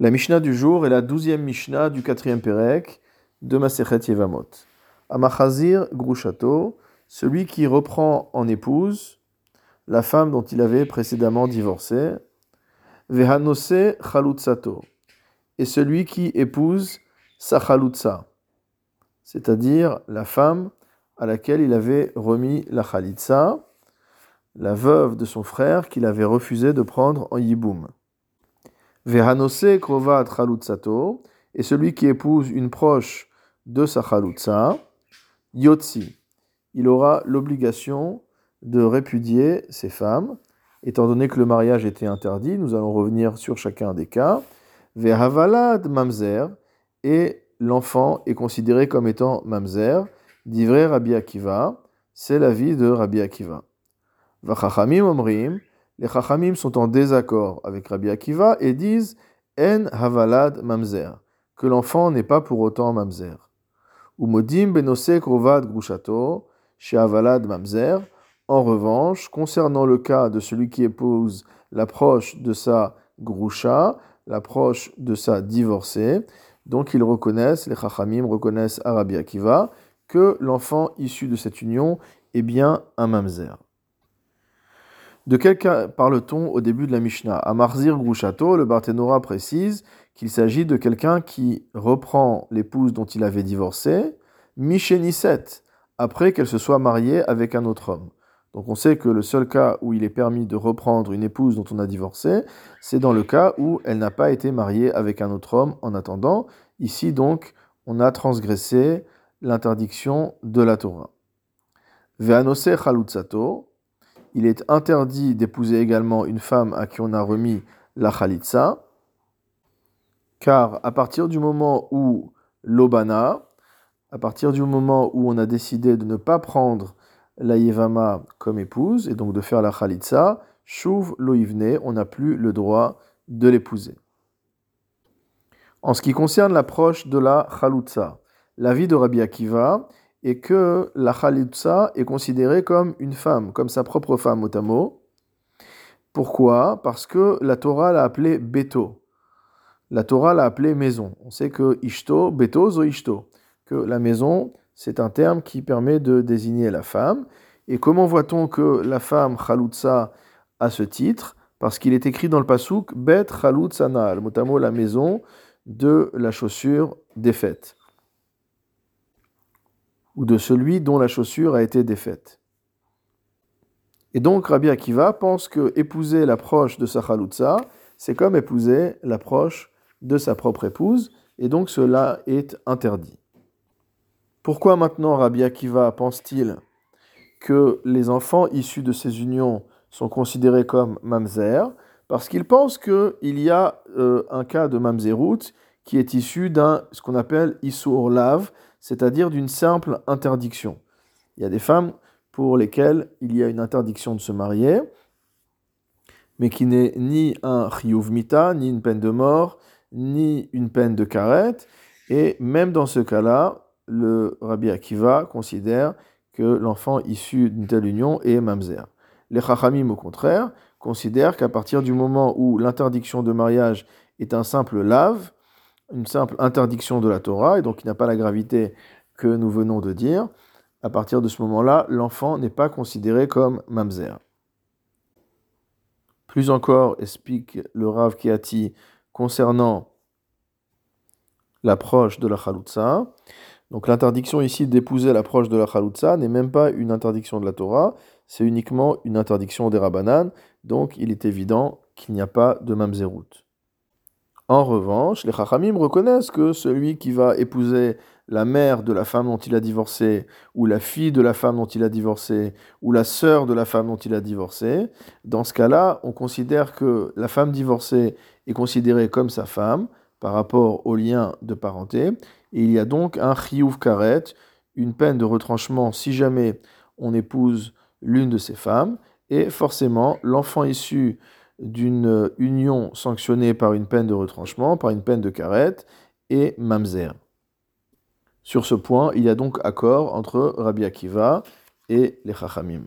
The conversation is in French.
La Mishnah du jour est la douzième Mishnah du quatrième Pérec de Masechet Yevamot. Amachazir Grushato, celui qui reprend en épouse la femme dont il avait précédemment divorcé, Vehanose Chalutzato, et celui qui épouse sa Chalutza, c'est-à-dire la femme à laquelle il avait remis la Chalitza, la veuve de son frère qu'il avait refusé de prendre en Yiboum. Vehanose krovat chalutzato, et celui qui épouse une proche de sa chalutza, yotzi, il aura l'obligation de répudier ses femmes, étant donné que le mariage était interdit, nous allons revenir sur chacun des cas. Vehavalad mamzer, et l'enfant est considéré comme étant mamzer, d'ivré Rabbi Akiva, c'est l'avis de Rabbi Akiva. Vachachamim omrim, les Chachamim sont en désaccord avec Rabbi Akiva et disent En havalad mamzer, que l'enfant n'est pas pour autant mamzer. Umodim benose krovad grushato, havalad mamzer. En revanche, concernant le cas de celui qui épouse l'approche de sa grusha, l'approche de sa divorcée, donc ils reconnaissent, les Chachamim reconnaissent à Rabbi Akiva, que l'enfant issu de cette union est bien un mamzer. De quel cas parle-t-on au début de la Mishnah? À Marzir Grushato, le Barthénora précise qu'il s'agit de quelqu'un qui reprend l'épouse dont il avait divorcé, Micheniset, après qu'elle se soit mariée avec un autre homme. Donc on sait que le seul cas où il est permis de reprendre une épouse dont on a divorcé, c'est dans le cas où elle n'a pas été mariée avec un autre homme en attendant. Ici donc, on a transgressé l'interdiction de la Torah. Ve'anose chalutzato, il est interdit d'épouser également une femme à qui on a remis la khalitsa, car à partir du moment où l'obana, à partir du moment où on a décidé de ne pas prendre la yevama comme épouse, et donc de faire la khalitsa, chouv loivne, on n'a plus le droit de l'épouser. En ce qui concerne l'approche de la la l'avis de Rabbi Akiva et que la Khalitsa est considérée comme une femme, comme sa propre femme Otamo. Pourquoi? Parce que la Torah l'a appelée Beto. La Torah l'a appelée maison. On sait que Ishto, Beto, Zo Ishto, que la maison, c'est un terme qui permet de désigner la femme. Et comment voit-on que la femme Khalutsa a ce titre? Parce qu'il est écrit dans le pasouk Bet Na'al, motamo la maison de la chaussure défaite ou de celui dont la chaussure a été défaite. Et donc Rabbi Akiva pense que épouser l'approche de sa chaloutza, c'est comme épouser l'approche de sa propre épouse, et donc cela est interdit. Pourquoi maintenant Rabbi Akiva pense-t-il que les enfants issus de ces unions sont considérés comme mamzer? Parce qu'il pense qu'il y a euh, un cas de mamzerout qui est issu d'un ce qu'on appelle isur lav, c'est-à-dire d'une simple interdiction. Il y a des femmes pour lesquelles il y a une interdiction de se marier, mais qui n'est ni un chiyuv mita, ni une peine de mort, ni une peine de karet, et même dans ce cas-là, le Rabbi Akiva considère que l'enfant issu d'une telle union est mamzer. Les chachamim, au contraire, considèrent qu'à partir du moment où l'interdiction de mariage est un simple lave, une simple interdiction de la Torah, et donc il n'a pas la gravité que nous venons de dire, à partir de ce moment-là, l'enfant n'est pas considéré comme mamzer. Plus encore, explique le Rav Kiati concernant l'approche de la chaloutza. Donc l'interdiction ici d'épouser l'approche de la chaloutza n'est même pas une interdiction de la Torah, c'est uniquement une interdiction des Rabbanan, donc il est évident qu'il n'y a pas de mamzerout. En revanche, les Chachamim reconnaissent que celui qui va épouser la mère de la femme dont il a divorcé, ou la fille de la femme dont il a divorcé, ou la sœur de la femme dont il a divorcé, dans ce cas-là, on considère que la femme divorcée est considérée comme sa femme par rapport au lien de parenté, et il y a donc un chiyuv karet, une peine de retranchement si jamais on épouse l'une de ces femmes, et forcément l'enfant issu d'une union sanctionnée par une peine de retranchement, par une peine de carette, et mamzer. Sur ce point, il y a donc accord entre Rabbi Akiva et les Chachamim.